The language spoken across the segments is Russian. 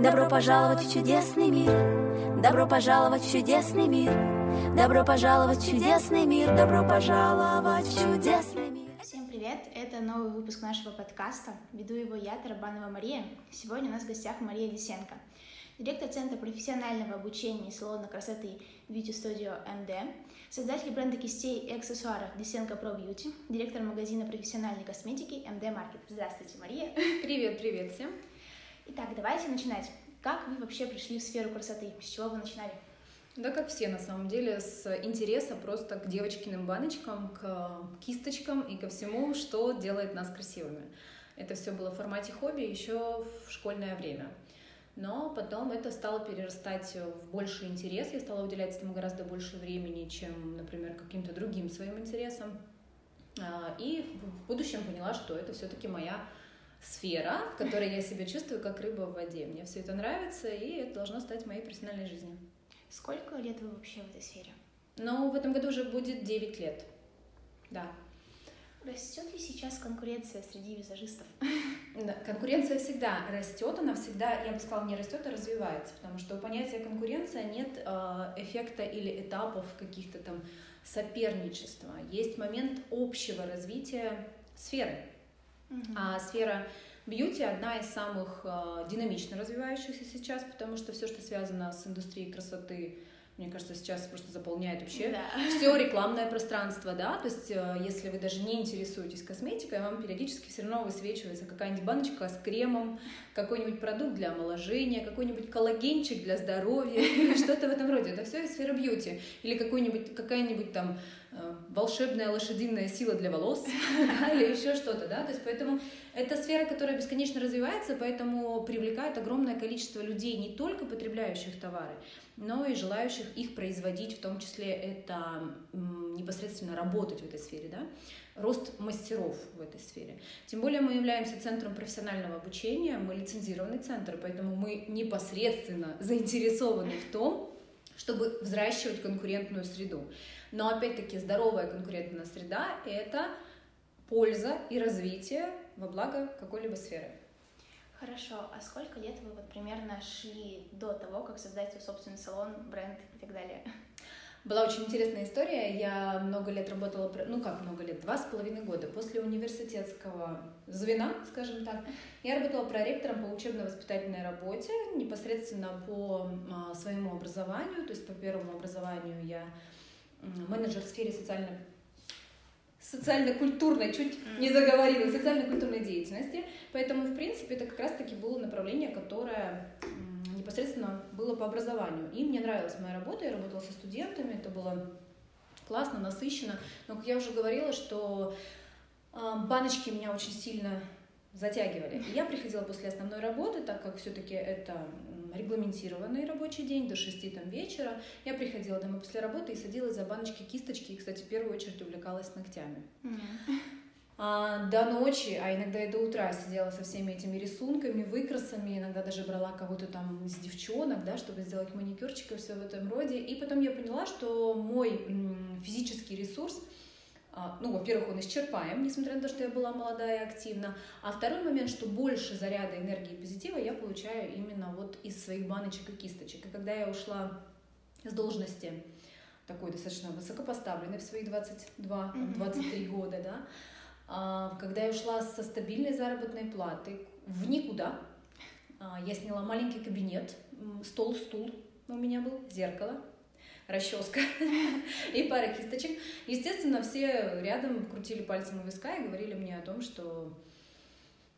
Добро пожаловать в чудесный мир. Добро пожаловать в чудесный мир. Добро пожаловать в чудесный мир. Добро пожаловать в чудесный мир. Всем привет! Это новый выпуск нашего подкаста. Веду его я, Тарабанова Мария. Сегодня у нас в гостях Мария Лисенко, директор Центра профессионального обучения и салона красоты Beauty Studio MD, создатель бренда кистей и аксессуаров Лисенко Pro Beauty, директор магазина профессиональной косметики MD Market. Здравствуйте, Мария! Привет, привет всем! Итак, давайте начинать. Как вы вообще пришли в сферу красоты? С чего вы начинали? Да, как все, на самом деле, с интереса просто к девочкиным баночкам, к кисточкам и ко всему, что делает нас красивыми. Это все было в формате хобби еще в школьное время. Но потом это стало перерастать в больший интерес. Я стала уделять этому гораздо больше времени, чем, например, каким-то другим своим интересам. А, и в будущем поняла, что это все-таки моя сфера, в которой я себя чувствую как рыба в воде. Мне все это нравится, и это должно стать моей профессиональной жизнью. Сколько лет вы вообще в этой сфере? Ну, в этом году уже будет 9 лет. Да. Растет ли сейчас конкуренция среди визажистов? Да, конкуренция всегда растет, она всегда, я бы сказала, не растет, а развивается, потому что у понятия конкуренция нет э, эффекта или этапов каких-то там соперничества. Есть момент общего развития сферы. А сфера бьюти одна из самых э, динамично развивающихся сейчас, потому что все, что связано с индустрией красоты, мне кажется, сейчас просто заполняет вообще да. все рекламное пространство, да, то есть э, если вы даже не интересуетесь косметикой, вам периодически все равно высвечивается какая-нибудь баночка с кремом, какой-нибудь продукт для омоложения, какой-нибудь коллагенчик для здоровья или что-то в этом роде. Это все из сферы бьюти. Или какой-нибудь, какая-нибудь там волшебная лошадиная сила для волос да, или еще что-то, да, то есть поэтому это сфера, которая бесконечно развивается, поэтому привлекает огромное количество людей, не только потребляющих товары, но и желающих их производить, в том числе это непосредственно работать в этой сфере, да, рост мастеров в этой сфере. Тем более мы являемся центром профессионального обучения, мы лицензированный центр, поэтому мы непосредственно заинтересованы в том, чтобы взращивать конкурентную среду. Но опять-таки здоровая конкурентная среда — это польза и развитие во благо какой-либо сферы. Хорошо, а сколько лет вы вот примерно шли до того, как создать свой собственный салон, бренд и так далее? Была очень интересная история. Я много лет работала, ну как много лет, два с половиной года. После университетского звена, скажем так, я работала проректором по учебно-воспитательной работе, непосредственно по а, своему образованию. То есть по первому образованию я менеджер в сфере социально социально-культурной, чуть не заговорила, социально-культурной деятельности. Поэтому, в принципе, это как раз-таки было направление, которое непосредственно было по образованию. И мне нравилась моя работа, я работала со студентами, это было классно, насыщенно. Но, как я уже говорила, что а, баночки меня очень сильно затягивали. И я приходила после основной работы, так как все-таки это регламентированный рабочий день до 6 там, вечера. Я приходила домой после работы и садилась за баночки кисточки, и, кстати, в первую очередь увлекалась ногтями. Mm-hmm. А, до ночи, а иногда и до утра сидела со всеми этими рисунками, выкрасами, иногда даже брала кого-то там из девчонок, да, чтобы сделать маникюрчик и все в этом роде. И потом я поняла, что мой физический ресурс — ну, во-первых, он исчерпаем, несмотря на то, что я была молодая и активна. А второй момент, что больше заряда энергии и позитива я получаю именно вот из своих баночек и кисточек. И когда я ушла с должности такой достаточно высокопоставленной в свои 22, 23 года, да, а, когда я ушла со стабильной заработной платы в никуда, а, я сняла маленький кабинет, стол, стул у меня был, зеркало, расческа и пара кисточек. Естественно, все рядом крутили пальцем у виска и говорили мне о том, что,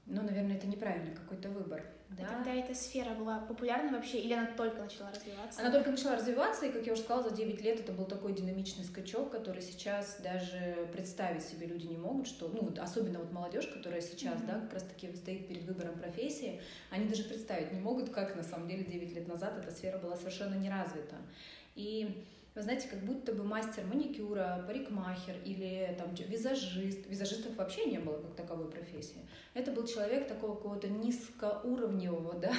ну, наверное, это неправильный какой-то выбор. Да? А тогда эта сфера была популярна вообще, или она только начала развиваться? Она только начала развиваться, и, как я уже сказала, за 9 лет это был такой динамичный скачок, который сейчас даже представить себе люди не могут, что, ну, вот, особенно вот молодежь, которая сейчас, mm-hmm. да, как раз-таки стоит перед выбором профессии, они даже представить не могут, как на самом деле 9 лет назад эта сфера была совершенно не развита. И вы знаете, как будто бы мастер маникюра, парикмахер или там визажист. Визажистов вообще не было как таковой профессии. Это был человек такого какого-то низкоуровневого, да,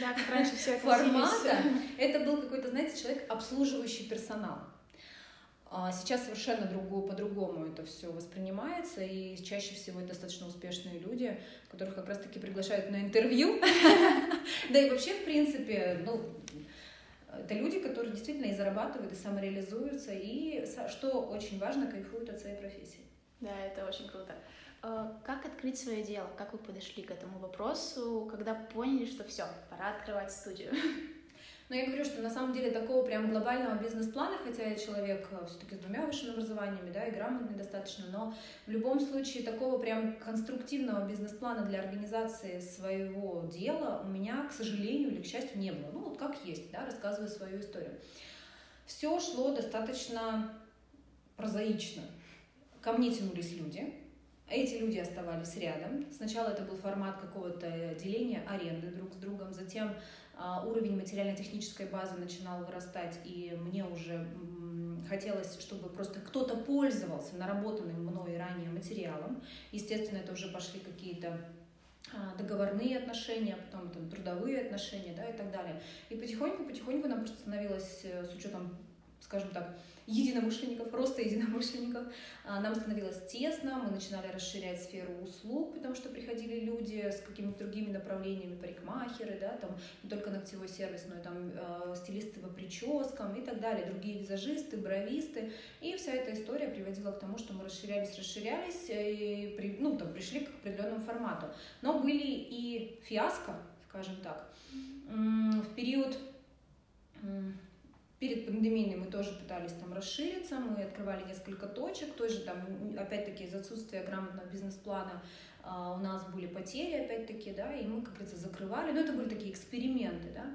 да как раньше все формата. Это был какой-то, знаете, человек, обслуживающий персонал. А сейчас совершенно другое, по-другому это все воспринимается, и чаще всего это достаточно успешные люди, которых как раз-таки приглашают на интервью. Да и вообще, в принципе, ну, это люди, которые действительно и зарабатывают, и самореализуются, и, что очень важно, кайфуют от своей профессии. Да, это очень круто. А, как открыть свое дело? Как вы подошли к этому вопросу, когда поняли, что все, пора открывать студию? Но я говорю, что на самом деле такого прям глобального бизнес-плана, хотя я человек э, все-таки с двумя высшими образованиями, да, и грамотный достаточно, но в любом случае такого прям конструктивного бизнес-плана для организации своего дела у меня, к сожалению или к счастью, не было. Ну вот как есть, да, рассказываю свою историю. Все шло достаточно прозаично. Ко мне тянулись люди, эти люди оставались рядом. Сначала это был формат какого-то деления аренды друг с другом, затем уровень материально-технической базы начинал вырастать, и мне уже хотелось, чтобы просто кто-то пользовался наработанным мной ранее материалом. Естественно, это уже пошли какие-то а, договорные отношения, потом там, трудовые отношения да, и так далее. И потихоньку-потихоньку нам просто становилось, э, с учетом, скажем так, единомышленников, роста единомышленников. А, нам становилось тесно, мы начинали расширять сферу услуг, потому что приходили люди с какими-то другими направлениями, парикмахеры, да, там не только ногтевой сервис, но и там э, стилисты по прическам и так далее, другие визажисты, бровисты. И вся эта история приводила к тому, что мы расширялись, расширялись и при, ну, там, пришли к определенному формату. Но были и фиаско, скажем так. В период Перед пандемией мы тоже пытались там расшириться, мы открывали несколько точек, тоже там, опять-таки, из отсутствия грамотного бизнес-плана а, у нас были потери, опять-таки, да, и мы, как говорится, закрывали, но это были такие эксперименты, да.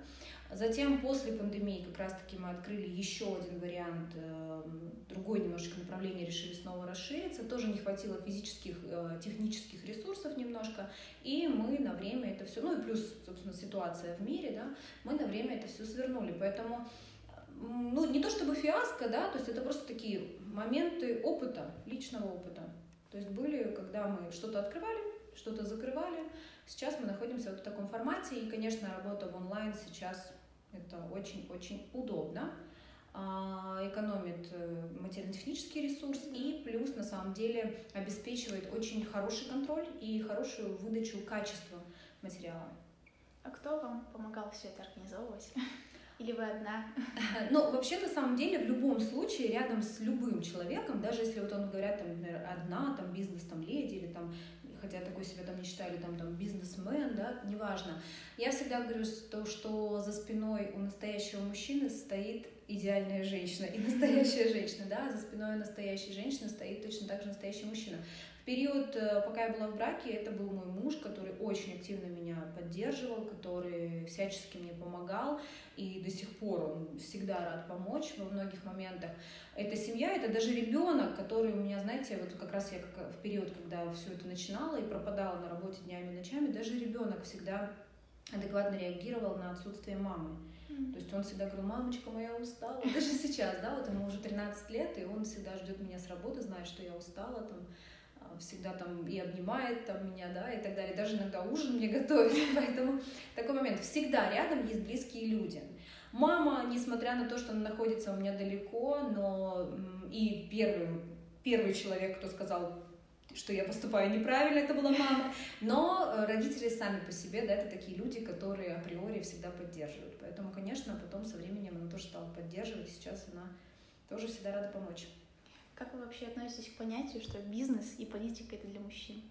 Затем, после пандемии, как раз-таки мы открыли еще один вариант, э, другое немножечко направление, решили снова расшириться, тоже не хватило физических, э, технических ресурсов немножко, и мы на время это все, ну и плюс, собственно, ситуация в мире, да, мы на время это все свернули, поэтому ну, не то чтобы фиаско, да, то есть это просто такие моменты опыта, личного опыта. То есть были, когда мы что-то открывали, что-то закрывали. Сейчас мы находимся вот в таком формате, и, конечно, работа в онлайн сейчас это очень-очень удобно, а, экономит э, материально-технический ресурс и плюс на самом деле обеспечивает очень хороший контроль и хорошую выдачу качества материала. А кто вам помогал все это организовывать? Или вы одна? Ну, вообще, на самом деле, в любом случае, рядом с любым человеком, даже если вот он говорят, там, например, одна, там, бизнес, там, леди, или там, хотя такой себя там не считали, там, там, бизнесмен, да, неважно. Я всегда говорю, что, что за спиной у настоящего мужчины стоит идеальная женщина и настоящая женщина, да, за спиной настоящей женщины стоит точно так же настоящий мужчина период, э, пока я была в браке, это был мой муж, который очень активно меня поддерживал, который всячески мне помогал, и до сих пор он всегда рад помочь во многих моментах. Это семья, это даже ребенок, который у меня, знаете, вот как раз я в период, когда все это начинала и пропадала на работе днями и ночами, даже ребенок всегда адекватно реагировал на отсутствие мамы. То есть он всегда говорил, мамочка моя устала. Даже сейчас, да, вот ему уже 13 лет, и он всегда ждет меня с работы, знает, что я устала, там, всегда там и обнимает там меня, да, и так далее. Даже иногда ужин мне готовит, поэтому такой момент. Всегда рядом есть близкие люди. Мама, несмотря на то, что она находится у меня далеко, но и первый, первый человек, кто сказал, что я поступаю неправильно, это была мама. Но родители сами по себе, да, это такие люди, которые априори всегда поддерживают. Поэтому, конечно, потом со временем она тоже стала поддерживать, сейчас она тоже всегда рада помочь. Как вы вообще относитесь к понятию, что бизнес и политика это для мужчин?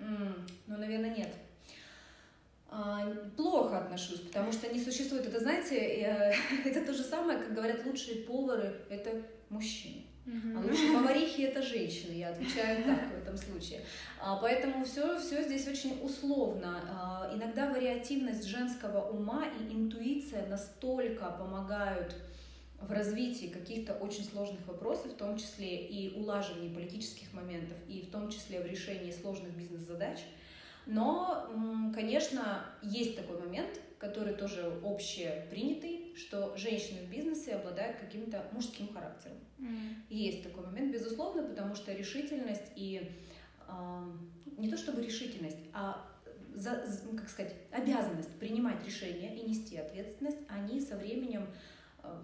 Mm, ну, наверное, нет. А, плохо отношусь, потому что не существует. Это, знаете, э, это то же самое, как говорят, лучшие повары — это мужчины. А лучшие поварихи это женщины, я отвечаю так в этом случае. А, поэтому все, все здесь очень условно. А, иногда вариативность женского ума и интуиция настолько помогают в развитии каких-то очень сложных вопросов, в том числе и улаживании политических моментов, и в том числе в решении сложных бизнес-задач. Но, конечно, есть такой момент, который тоже общепринятый, что женщины в бизнесе обладают каким-то мужским характером. Mm. Есть такой момент, безусловно, потому что решительность и э, не то чтобы решительность, а за, как сказать, обязанность принимать решения и нести ответственность, они со временем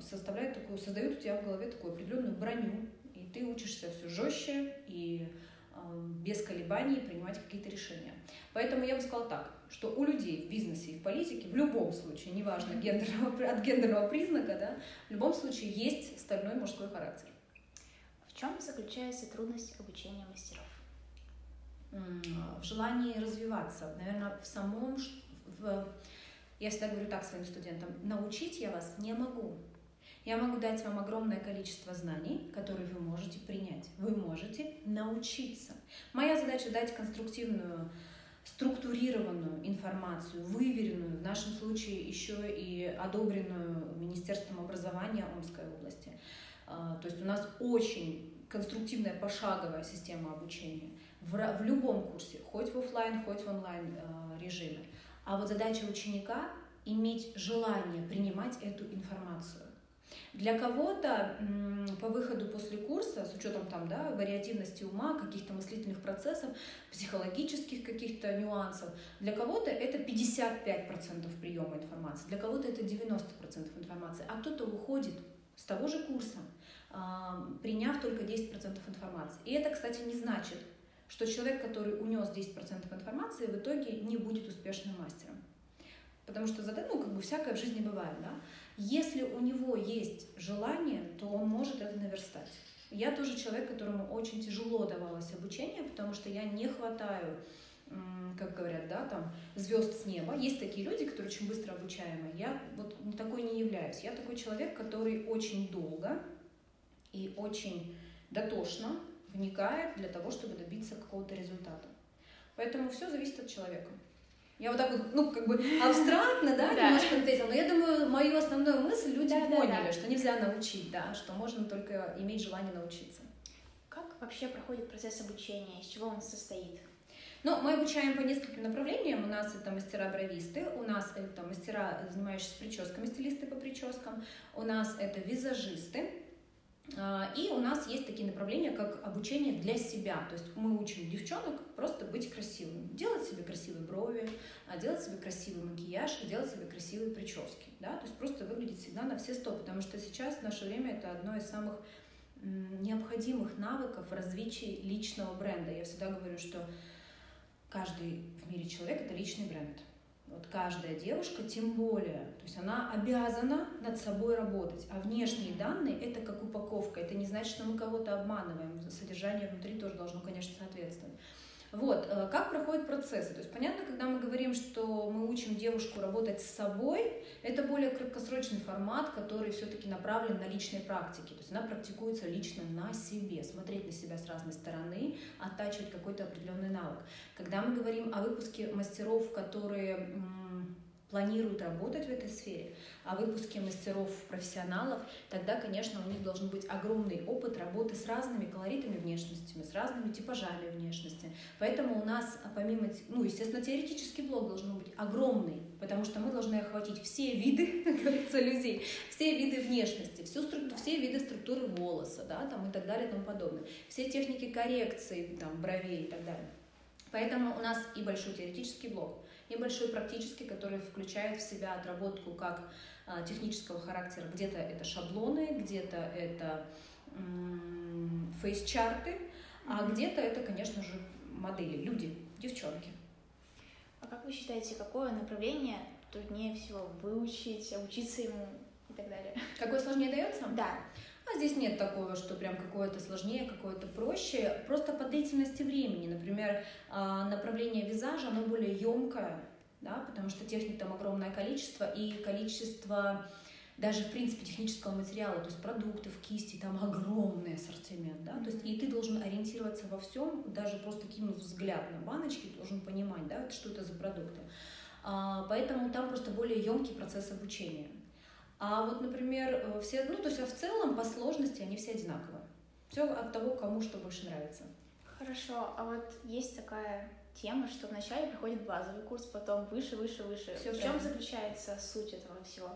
составляют такую, создают у тебя в голове такую определенную броню, и ты учишься все жестче и э, без колебаний принимать какие-то решения. Поэтому я бы сказала так, что у людей в бизнесе и в политике в любом случае, неважно гендерного, от гендерного признака, да, в любом случае есть стальной мужской характер. В чем заключается трудность обучения мастеров? В желании развиваться, наверное, в самом, в, я всегда говорю так своим студентам, научить я вас не могу. Я могу дать вам огромное количество знаний, которые вы можете принять. Вы можете научиться. Моя задача дать конструктивную структурированную информацию, выверенную, в нашем случае еще и одобренную Министерством образования Омской области. А, то есть у нас очень конструктивная пошаговая система обучения в, любом курсе, хоть в офлайн, хоть в онлайн а, режиме. А вот задача ученика иметь желание принимать эту информацию. Для кого-то по выходу после курса, с учетом там, да, вариативности ума, каких-то мыслительных процессов, психологических каких-то нюансов, для кого-то это 55% приема информации, для кого-то это 90% информации, а кто-то уходит с того же курса, приняв только 10% информации. И это, кстати, не значит, что человек, который унес 10% информации, в итоге не будет успешным мастером. Потому что ну, как бы всякое в жизни бывает, да? Если у него есть желание, то он может это наверстать. Я тоже человек, которому очень тяжело давалось обучение, потому что я не хватаю, как говорят, да, там, звезд с неба. Есть такие люди, которые очень быстро обучаемые. Я вот такой не являюсь. Я такой человек, который очень долго и очень дотошно вникает для того, чтобы добиться какого-то результата. Поэтому все зависит от человека. Я вот так вот, ну, как бы абстрактно, да, немножко ответила, но я думаю, мою основную мысль люди поняли, что нельзя научить, да, что можно только иметь желание научиться. Как вообще проходит процесс обучения, из чего он состоит? Ну, мы обучаем по нескольким направлениям. У нас это мастера-бровисты, у нас это мастера, занимающиеся прическами, стилисты по прическам, у нас это визажисты, и у нас есть такие направления, как обучение для себя. То есть мы учим девчонок просто быть красивыми, делать себе красивые брови, а, делать себе красивый макияж делать себе красивые прически. Да? То есть просто выглядеть всегда на все сто, потому что сейчас в наше время это одно из самых необходимых навыков в развитии личного бренда. Я всегда говорю, что каждый в мире человек — это личный бренд вот каждая девушка, тем более, то есть она обязана над собой работать. А внешние данные это как упаковка. Это не значит, что мы кого-то обманываем. Содержание внутри тоже должно, конечно, соответствовать. Вот, э, как проходят процессы? То есть понятно, когда мы говорим, что мы учим девушку работать с собой, это более краткосрочный формат, который все-таки направлен на личной практике. То есть она практикуется лично на себе, смотреть на себя с разной стороны, оттачивать какой-то определенный навык. Когда мы говорим о выпуске мастеров, которые планируют работать в этой сфере, о выпуске мастеров, профессионалов, тогда, конечно, у них должен быть огромный опыт работы с разными колоритами внешностями, с разными типажами внешности. Поэтому у нас, помимо, ну, естественно, теоретический блок должен быть огромный, потому что мы должны охватить все виды, как говорится, людей, все виды внешности, всю структуру, все виды структуры волоса, да, там и так далее и тому подобное, все техники коррекции, там, бровей и так далее. Поэтому у нас и большой теоретический блок, и большой практический, который включает в себя отработку как а, технического характера. Где-то это шаблоны, где-то это фейс-чарты, а где-то это, конечно же, модели, люди, девчонки. А как вы считаете, какое направление труднее всего выучить, учиться ему и так далее? Какое сложнее дается? Да. Здесь нет такого, что прям какое-то сложнее, какое-то проще. Просто по длительности времени. Например, а, направление визажа, оно более емкое, да, потому что техник там огромное количество, и количество даже, в принципе, технического материала, то есть продуктов, кисти, там огромный ассортимент, да, то есть и ты должен ориентироваться во всем, даже просто кинув взгляд на баночки, должен понимать, да, что это за продукты. А, поэтому там просто более емкий процесс обучения. А вот, например, э, все, ну, то есть а в целом по сложности они все одинаковые. Все от того, кому что больше нравится. Хорошо, а вот есть такая тема, что вначале приходит базовый курс, потом выше, выше, выше. Все в чем заключается суть этого всего?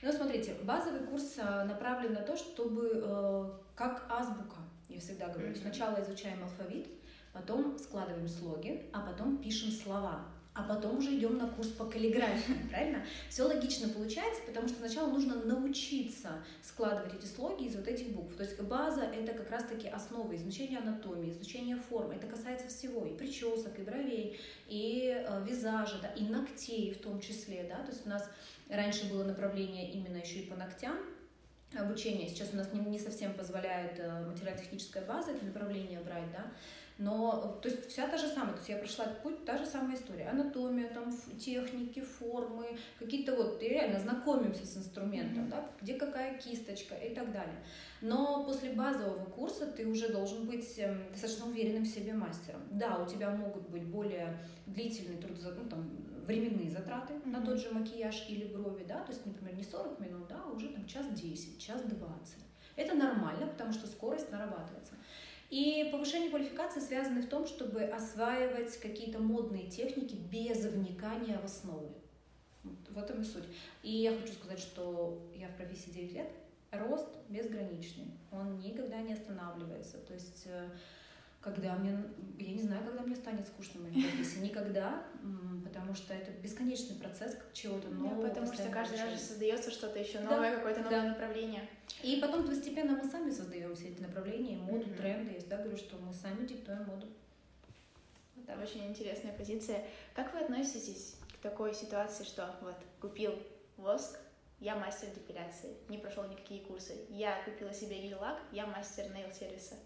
Ну, смотрите, базовый курс э, направлен на то, чтобы э, как азбука, я всегда говорю, mm-hmm. сначала изучаем алфавит, потом складываем слоги, а потом пишем слова. А потом уже идем на курс по каллиграфии, правильно? Все логично получается, потому что сначала нужно научиться складывать эти слоги из вот этих букв. То есть база — это как раз-таки основа изучения анатомии, изучения формы. Это касается всего, и причесок, и бровей, и э, визажа, да, и ногтей в том числе, да. То есть у нас раньше было направление именно еще и по ногтям, обучение. Сейчас у нас не, не совсем позволяет э, материально-техническая база это направление брать, да, но, то есть, вся та же самая, то есть, я прошла этот путь, та же самая история. Анатомия, там, техники, формы, какие-то вот, ты реально знакомимся с инструментом, mm-hmm. да, где какая кисточка и так далее. Но после базового курса ты уже должен быть эм, достаточно уверенным в себе мастером. Да, у тебя могут быть более длительные труд, ну, там, временные затраты mm-hmm. на тот же макияж или брови, да, то есть, например, не 40 минут, да, а уже там час 10, час 20. Это нормально, потому что скорость нарабатывается. И повышение квалификации связано в том, чтобы осваивать какие-то модные техники без вникания в основы. Вот в этом и суть. И я хочу сказать, что я в профессии 9 лет, рост безграничный, он никогда не останавливается. То есть э, когда мне, я не знаю, когда мне станет скучно в моей профессии, никогда, потому что это бесконечный процесс чего-то нового. Да, потому что каждый раз же создается что-то еще новое, да, какое-то новое да. направление. И потом постепенно мы сами создаем все эти направления, моду, mm-hmm. тренды. Я всегда говорю, что мы сами диктуем моду. Это очень интересная позиция. Как вы относитесь к такой ситуации, что вот купил воск, я мастер депиляции, не прошел никакие курсы. Я купила себе гель-лак, я мастер нейл-сервиса.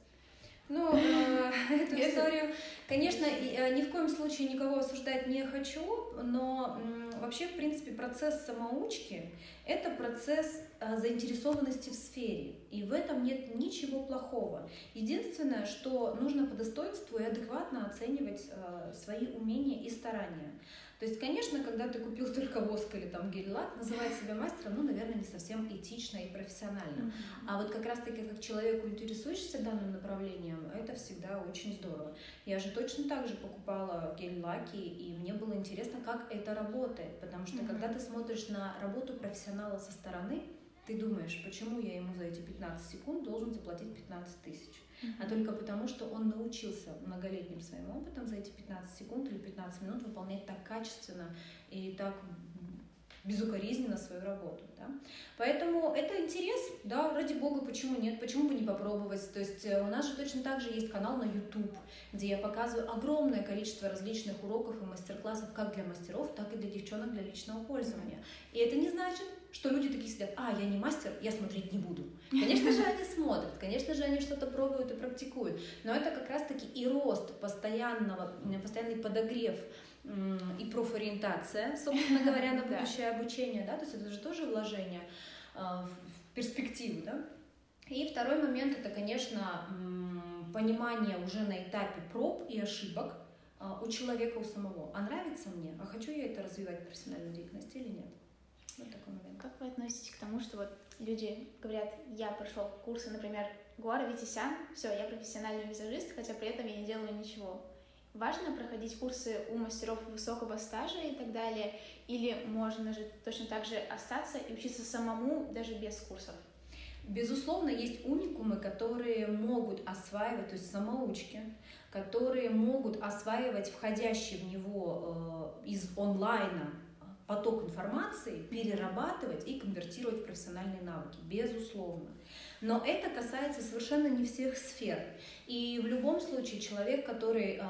Ну, э, эту историю, конечно, э, ни в коем случае никого осуждать не хочу, но вообще, в принципе, процесс самоучки — это процесс э, заинтересованности в сфере, и в этом нет ничего плохого. Единственное, что нужно по достоинству и адекватно оценивать свои умения и старания. То есть, конечно, когда ты купил только воск или там гель-лак, называть себя мастером, ну, наверное, не совсем этично и профессионально. Mm-hmm. А вот как раз-таки как человеку, интересующийся данным направлением, это всегда очень здорово. Я же точно так же покупала гель-лаки, и мне было интересно, как это работает, потому что mm-hmm. когда ты смотришь на работу профессионала со стороны, ты думаешь, почему я ему за эти 15 секунд должен заплатить 15 тысяч? А только потому, что он научился многолетним своим опытом за эти 15 секунд или 15 минут выполнять так качественно и так безукоризненно свою работу. Да? Поэтому это интерес, да, ради бога, почему нет, почему бы не попробовать. То есть э, у нас же точно так же есть канал на YouTube, где я показываю огромное количество различных уроков и мастер-классов как для мастеров, так и для девчонок для личного пользования. И это не значит, что люди такие сидят, а, я не мастер, я смотреть не буду. Конечно же, они смотрят, конечно же, они что-то пробуют и практикуют, но это как раз-таки и рост постоянного, постоянный подогрев и профориентация, собственно говоря, на будущее обучение, да, то есть это же тоже вложение а, в перспективу, да. И второй момент это, конечно, понимание уже на этапе проб и ошибок а, у человека у самого. А нравится мне? А хочу я это развивать в профессиональной деятельности или нет? Вот такой момент. Как вы относитесь к тому, что вот люди говорят, я прошел курсы, например, Гуара Витисян, все, я профессиональный визажист, хотя при этом я не делаю ничего. Важно проходить курсы у мастеров высокого стажа и так далее, или можно же точно так же остаться и учиться самому даже без курсов? Безусловно, есть уникумы, которые могут осваивать, то есть самоучки, которые могут осваивать входящий в него э, из онлайна поток информации перерабатывать и конвертировать в профессиональные навыки, безусловно. Но это касается совершенно не всех сфер. И в любом случае человек, который,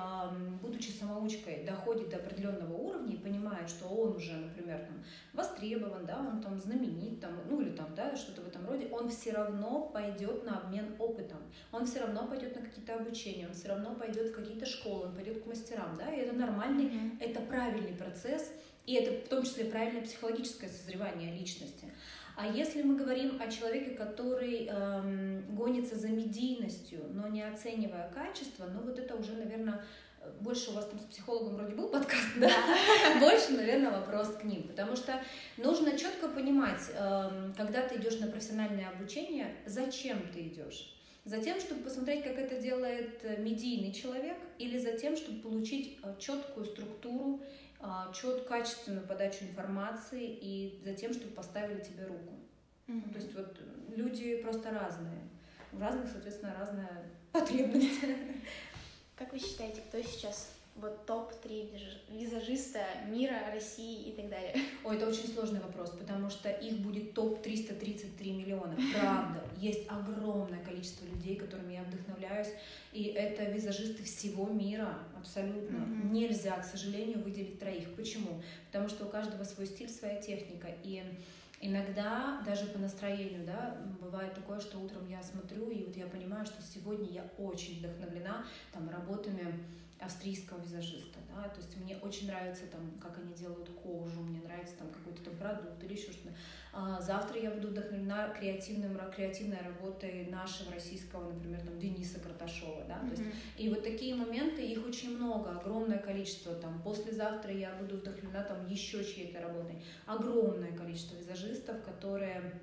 будучи самоучкой, доходит до определенного уровня и понимает, что он уже, например, там, востребован, да, он там знаменит, там, ну или там, да, что-то в этом роде, он все равно пойдет на обмен опытом, он все равно пойдет на какие-то обучения, он все равно пойдет в какие-то школы, он пойдет к мастерам, да, и это нормальный, mm-hmm. это правильный процесс, и это в том числе правильное психологическое созревание личности. А если мы говорим о человеке, который эм, гонится за медийностью, но не оценивая качество, ну вот это уже, наверное, больше у вас там с психологом вроде был подкаст, да? Больше, наверное, вопрос к ним. Потому что нужно четко понимать, эм, когда ты идешь на профессиональное обучение, зачем ты идешь. За тем, чтобы посмотреть, как это делает э, медийный человек, или за тем, чтобы получить э, четкую структуру а, чет, качественную подачу информации и за тем, чтобы поставили тебе руку. Mm-hmm. то есть вот люди просто разные. У разных, соответственно, разная потребность. Как вы считаете, кто сейчас вот топ-3 визажиста мира, России и так далее? Ой, это очень сложный вопрос, потому что их будет топ 333 миллиона. Правда, есть огромное количество людей, которыми я вдохновляюсь, и это визажисты всего мира, абсолютно. Mm-hmm. Нельзя, к сожалению, выделить троих. Почему? Потому что у каждого свой стиль, своя техника, и Иногда даже по настроению, да, бывает такое, что утром я смотрю, и вот я понимаю, что сегодня я очень вдохновлена там работами австрийского визажиста, да, то есть мне очень нравится там, как они делают кожу, мне нравится там какой-то там продукт или еще что-то. А завтра я буду вдохновлена креативным, креативной работой нашего российского, например, там Дениса Карташова, да, mm-hmm. то есть и вот такие моменты, их очень много, огромное количество, там послезавтра я буду вдохновлена там еще чьей-то работой, огромное количество визажистов, которые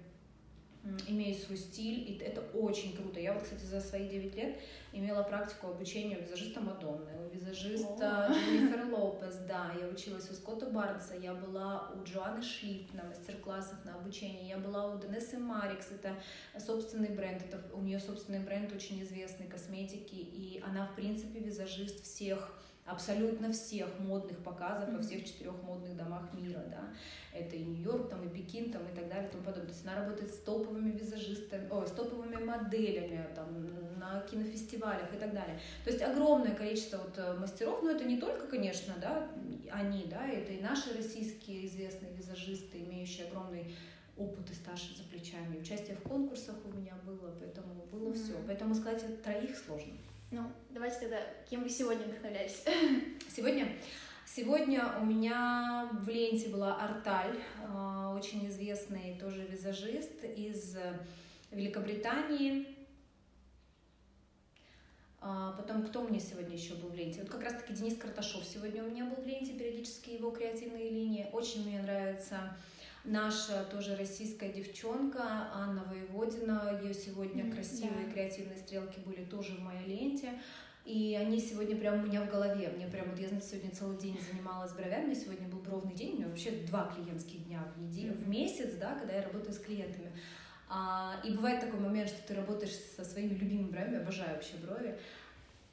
имеют свой стиль, и это очень круто. Я вот, кстати, за свои 9 лет имела практику обучения у визажиста Мадонны, у визажиста Дженнифер Лопес, да, я училась у Скотта Барнса, я была у Джоанны Шлиф на мастер-классах на обучении, я была у Денессы Марикс, это собственный бренд, это у нее собственный бренд очень известный косметики, и она, в принципе, визажист всех абсолютно всех модных показов во всех четырех модных домах мира, да, это и Нью-Йорк, там, и Пекин, там, и так далее, и тому подобное. То есть она работает с топовыми визажистами, о, с топовыми моделями, там, на кинофестивалях и так далее. То есть огромное количество вот э, мастеров, но это не только, конечно, да, они, да, это и наши российские известные визажисты, имеющие огромный опыт и стаж за плечами. Участие в конкурсах у меня было, поэтому было mm-hmm. все. Поэтому сказать троих сложно. Ну, давайте тогда, кем вы сегодня вдохновлялись? Сегодня? Сегодня у меня в ленте была Арталь, а, очень известный тоже визажист из Великобритании. А, потом, кто мне сегодня еще был в ленте? Вот как раз-таки Денис Карташов сегодня у меня был в ленте, периодически его креативные линии. Очень мне нравится наша тоже российская девчонка Анна Воеводина. Ее сегодня mm, красивые да. креативные стрелки были тоже в моей ленте. И они сегодня прям у меня в голове. Мне прям вот я сегодня целый день занималась бровями. Сегодня был бровный день. У меня вообще два клиентских дня в неделю, в месяц, да, когда я работаю с клиентами. А, и бывает такой момент, что ты работаешь со своими любимыми бровями, обожаю вообще брови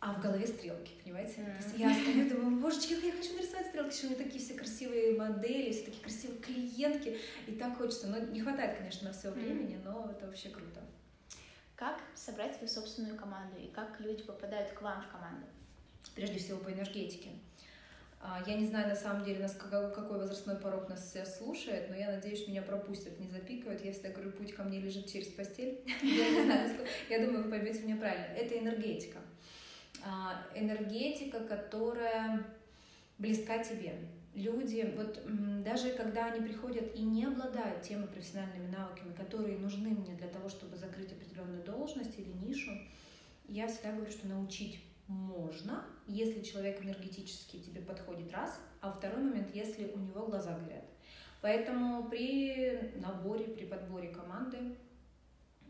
а в голове стрелки, понимаете? Mm. То есть я стою думаю, божечки, я хочу нарисовать стрелки, что у меня такие все красивые модели, все такие красивые клиентки, и так хочется. Но не хватает, конечно, на все времени, но это вообще круто. Как собрать свою собственную команду и как люди попадают к вам в команду? Прежде всего по энергетике. А, я не знаю, на самом деле, нас какой возрастной порог нас сейчас слушает, но я надеюсь, меня пропустят, не запикают. Я всегда говорю, путь ко мне лежит через постель. Я не знаю, я думаю, вы поймете меня правильно. Это энергетика. А, энергетика, которая близка тебе. Люди, вот даже когда они приходят и не обладают теми профессиональными навыками, которые нужны мне для того, чтобы закрыть определенную должность или нишу, я всегда говорю, что научить можно, если человек энергетически тебе подходит раз, а второй момент, если у него глаза горят. Поэтому при наборе, при подборе команды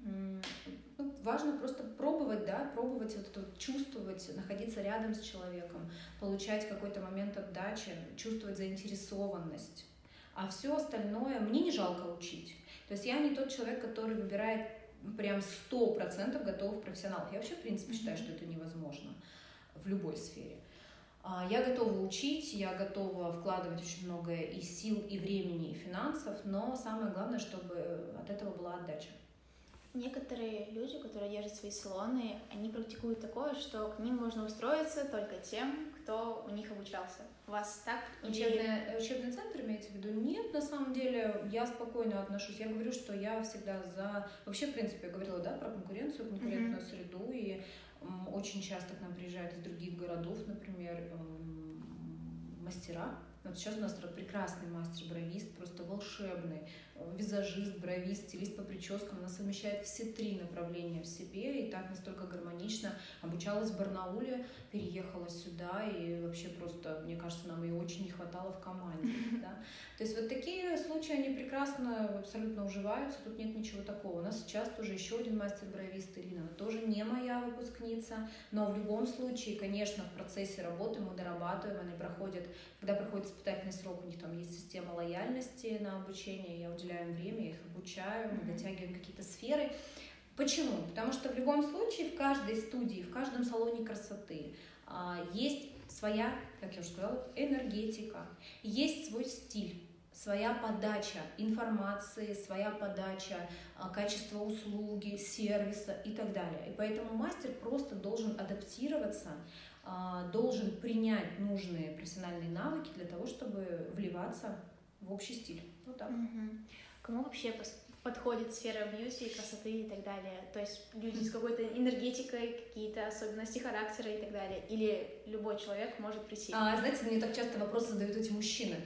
ну, важно просто пробовать, да, пробовать вот это вот, чувствовать, находиться рядом с человеком, получать какой-то момент отдачи, чувствовать заинтересованность. А все остальное мне не жалко учить. То есть я не тот человек, который выбирает прям сто процентов готовых профессионалов. Я вообще, в принципе, считаю, что это невозможно в любой сфере. А, я готова учить, я готова вкладывать очень много и сил, и времени, и финансов, но самое главное, чтобы от этого была отдача. Некоторые люди, которые держат свои салоны, они практикуют такое, что к ним можно устроиться только тем, кто у них обучался. У вас так? Учебный, или... учебный центр имеете в виду? Нет, на самом деле я спокойно отношусь. Я говорю, что я всегда за... Вообще, в принципе, я говорила, да, про конкуренцию, конкурентную mm-hmm. среду, и м, очень часто к нам приезжают из других городов, например, м, мастера. Вот сейчас у нас прекрасный мастер-бровист, просто волшебный визажист, бровист, стилист по прическам. Она совмещает все три направления в себе и так настолько гармонично. Обучалась в Барнауле, переехала сюда и вообще просто, мне кажется, нам ее очень не хватало в команде. Да? То есть вот такие случаи, они прекрасно абсолютно уживаются, тут нет ничего такого. У нас сейчас тоже еще один мастер-бровист Ирина, она тоже не моя выпускница, но в любом случае, конечно, в процессе работы мы дорабатываем, они проходят, когда проходит испытательный срок, у них там есть система лояльности на обучение, я уделяю уделяем время, я их обучаю, мы дотягиваем какие-то сферы. Почему? Потому что в любом случае в каждой студии, в каждом салоне красоты А, есть своя, как я уже сказала, энергетика, есть свой стиль своя подача информации, своя подача а, качества услуги, сервиса и так далее. И поэтому мастер просто должен адаптироваться, а, должен принять нужные профессиональные навыки для того, чтобы вливаться в общий стиль. Вот так. Угу. Кому вообще подходит сфера бьюти, красоты и так далее? То есть люди с какой-то энергетикой, какие-то особенности характера и так далее? Или любой человек может прийти? А, знаете, мне так часто вопросы задают эти мужчины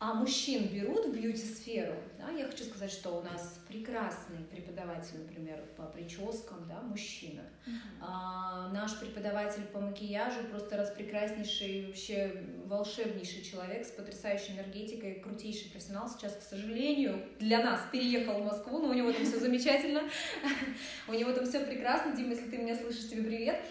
а мужчин берут в бьюти-сферу, да, я хочу сказать, что у нас прекрасный преподаватель, например, по прическам, да, мужчина. Uh-huh. А, наш преподаватель по макияжу просто распрекраснейший, вообще волшебнейший человек с потрясающей энергетикой, крутейший профессионал. Сейчас, к сожалению, для нас переехал в Москву, но у него там все замечательно, у него там все прекрасно. Дима, если ты меня слышишь, тебе привет.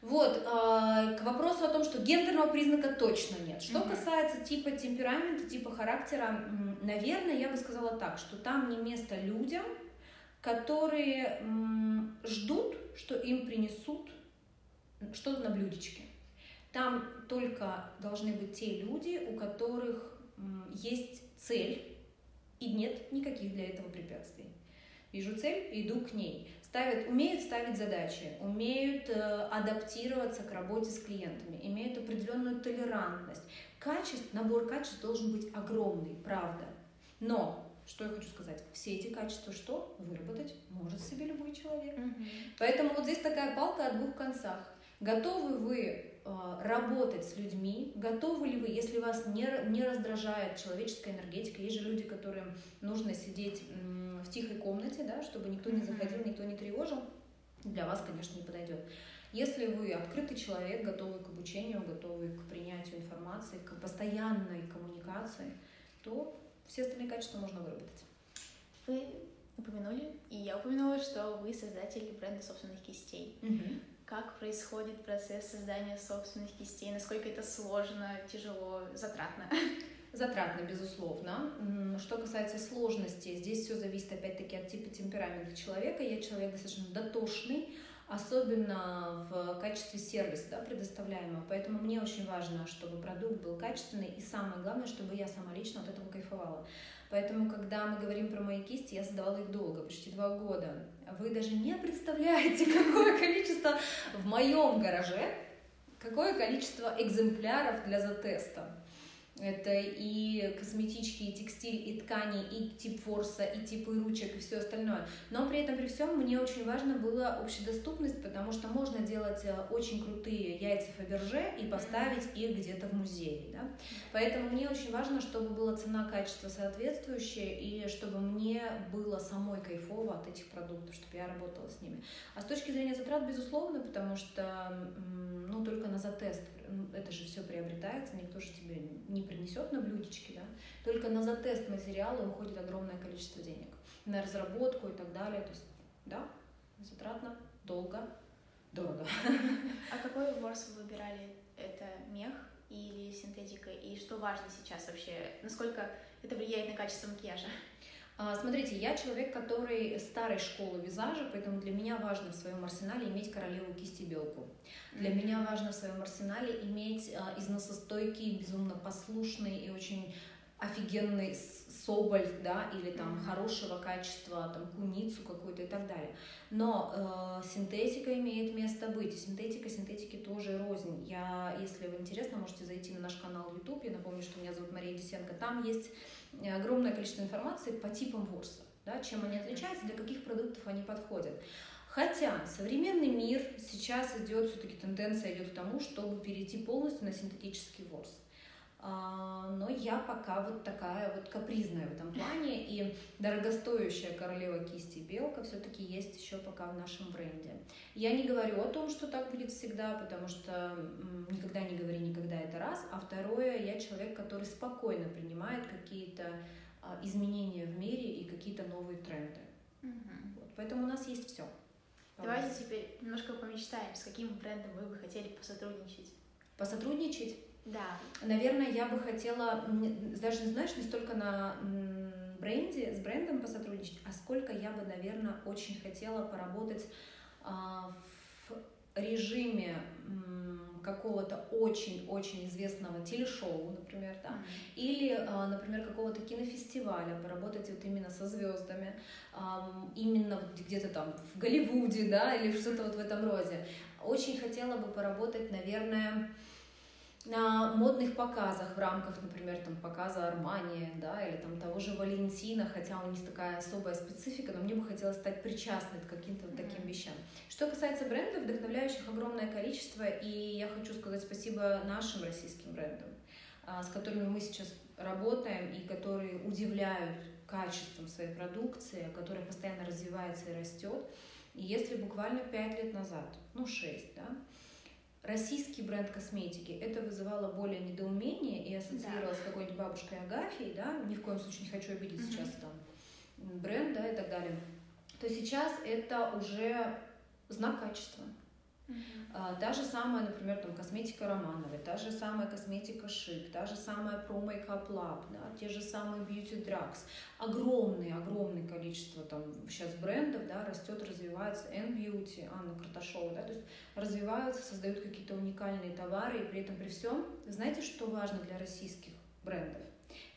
Вот, э, к вопросу о том, что гендерного признака точно нет. Что mm-hmm. касается типа темперамента, типа характера, наверное, я бы сказала так, что там не место людям, которые ждут, что им принесут что-то на блюдечке. Там только должны быть те люди, у которых есть цель, и нет никаких для этого препятствий. Вижу цель, иду к ней ставят, умеют ставить задачи, умеют э, адаптироваться к работе с клиентами, имеют определенную толерантность. Качеств, набор качеств должен быть огромный, правда. Но что я хочу сказать? Все эти качества что? Выработать может себе любой человек. Mm-hmm. Поэтому вот здесь такая палка о двух концах. Готовы вы э, работать с людьми? Готовы ли вы, если вас не, не раздражает человеческая энергетика? Есть же люди, которым нужно сидеть в тихой комнате, да, чтобы никто не заходил, никто не тревожил, для вас, конечно, не подойдет. Если вы открытый человек, готовый к обучению, готовый к принятию информации, к постоянной коммуникации, то все остальные качества можно выработать. Вы упомянули, и я упомянула, что вы создатель бренда собственных кистей. Угу. Как происходит процесс создания собственных кистей? Насколько это сложно, тяжело, затратно? Затратно, безусловно. Что касается сложности, здесь все зависит опять-таки от типа темперамента человека. Я человек достаточно дотошный, особенно в качестве сервиса да, предоставляемого. Поэтому мне очень важно, чтобы продукт был качественный и самое главное, чтобы я сама лично от этого кайфовала. Поэтому, когда мы говорим про мои кисти, я создавала их долго, почти два года. Вы даже не представляете, какое количество в моем гараже, какое количество экземпляров для затеста. Это и косметички, и текстиль, и ткани, и тип форса, и типы ручек, и все остальное. Но при этом, при всем, мне очень важно была общедоступность, потому что можно делать э, очень крутые яйца Фаберже и поставить их где-то в музее. Да? Поэтому мне очень важно, чтобы была цена-качество соответствующая, и чтобы мне было самой кайфово от этих продуктов, чтобы я работала с ними. А с точки зрения затрат, безусловно, потому что ну, только на затест это же все приобретается, никто же тебе не принесет на блюдечке, да, только на затест материала уходит огромное количество денег, на разработку и так далее, то есть, да, затратно, долго, дорого. А какой ворс вы выбирали? Это мех или синтетика? И что важно сейчас вообще? Насколько это влияет на качество макияжа? А, смотрите, я человек, который старой школы визажа, поэтому для меня важно в своем арсенале иметь королеву кисти белку. Для меня важно в своем арсенале иметь а, износостойкий, безумно послушный и очень офигенный соболь, да, или там mm-hmm. хорошего качества, там куницу какую-то и так далее. Но э, синтетика имеет место быть. Синтетика, синтетики тоже рознь. Я, если вам интересно, можете зайти на наш канал YouTube. Я напомню, что меня зовут Мария Десенко. Там есть огромное количество информации по типам ворса, да, чем они отличаются, для каких продуктов они подходят. Хотя современный мир сейчас идет, все-таки тенденция идет к тому, чтобы перейти полностью на синтетический ворс. А, но я пока вот такая вот капризная в этом плане, и дорогостоящая королева кисти белка все-таки есть еще пока в нашем бренде. Я не говорю о том, что так будет всегда, потому что никогда не говори никогда, это раз, а второе, я человек, который спокойно принимает какие-то а, изменения в мире и какие-то новые тренды. Угу. Вот, поэтому у нас есть все. Давайте теперь немножко помечтаем, с каким брендом вы бы хотели посотрудничать. Посотрудничать? Да. Наверное, я бы хотела, даже, знаешь, не столько на бренде, с брендом посотрудничать, а сколько я бы, наверное, очень хотела поработать а, в режиме какого-то очень-очень известного телешоу, например, да, mm-hmm. или, а, например, какого-то кинофестиваля, поработать вот именно со звездами, именно где-то там в Голливуде, да, или что-то вот в этом роде. Очень хотела бы поработать, наверное, на модных показах в рамках, например, там, показа Армани, да, или там того же Валентина, хотя у них такая особая специфика, но мне бы хотелось стать причастной к каким-то вот таким вещам. Что касается брендов, вдохновляющих огромное количество, и я хочу сказать спасибо нашим российским брендам, а, с которыми мы сейчас работаем и которые удивляют качеством своей продукции, которая постоянно развивается и растет. И если буквально пять лет назад, ну шесть, да, российский бренд косметики, это вызывало более недоумение и ассоциировалось да. с какой-нибудь бабушкой Агафьей, да, ни в коем случае не хочу обидеть mm-hmm. сейчас там бренд, да, и так далее, то сейчас это уже знак качества. Uh-huh. Та же самая, например, там, косметика Романовой, та же самая косметика Шик, та же самая Pro Makeup да, те же самые Beauty Drugs. Огромное, огромное количество там сейчас брендов, да, растет, развивается. N-Beauty, Анна Карташова, да, то есть развиваются, создают какие-то уникальные товары, и при этом при всем, знаете, что важно для российских брендов?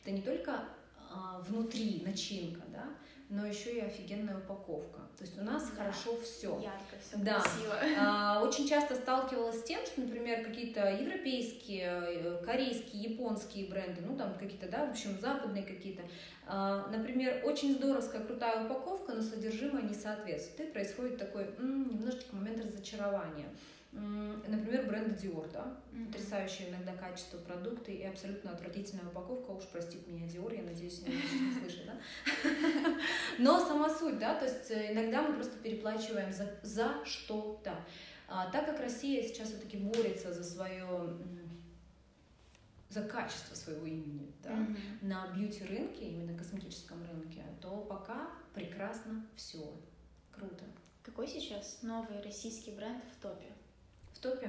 Это не только а, внутри начинка, да, но еще и офигенная упаковка. То есть у нас да. хорошо все. Ярко, все да. красиво. А, очень часто сталкивалась с тем, что, например, какие-то европейские, э, корейские, японские бренды, ну там какие-то, да, в общем, западные какие-то, а, например, очень здоровская, крутая упаковка, но содержимое не соответствует. И происходит такой м, немножечко момент разочарования. Например, бренд Dior, да, mm-hmm. потрясающее иногда качество продукта и абсолютно отвратительная упаковка, уж простит меня Dior, я надеюсь, не, не слышит, да. Но сама суть, да, то есть э, иногда мы просто переплачиваем за, за что-то. А, так как Россия сейчас все-таки борется за свое за качество своего имени да, mm-hmm. на бьюти-рынке, именно косметическом рынке, то пока прекрасно все. Круто. Какой сейчас новый российский бренд в топе? Топе.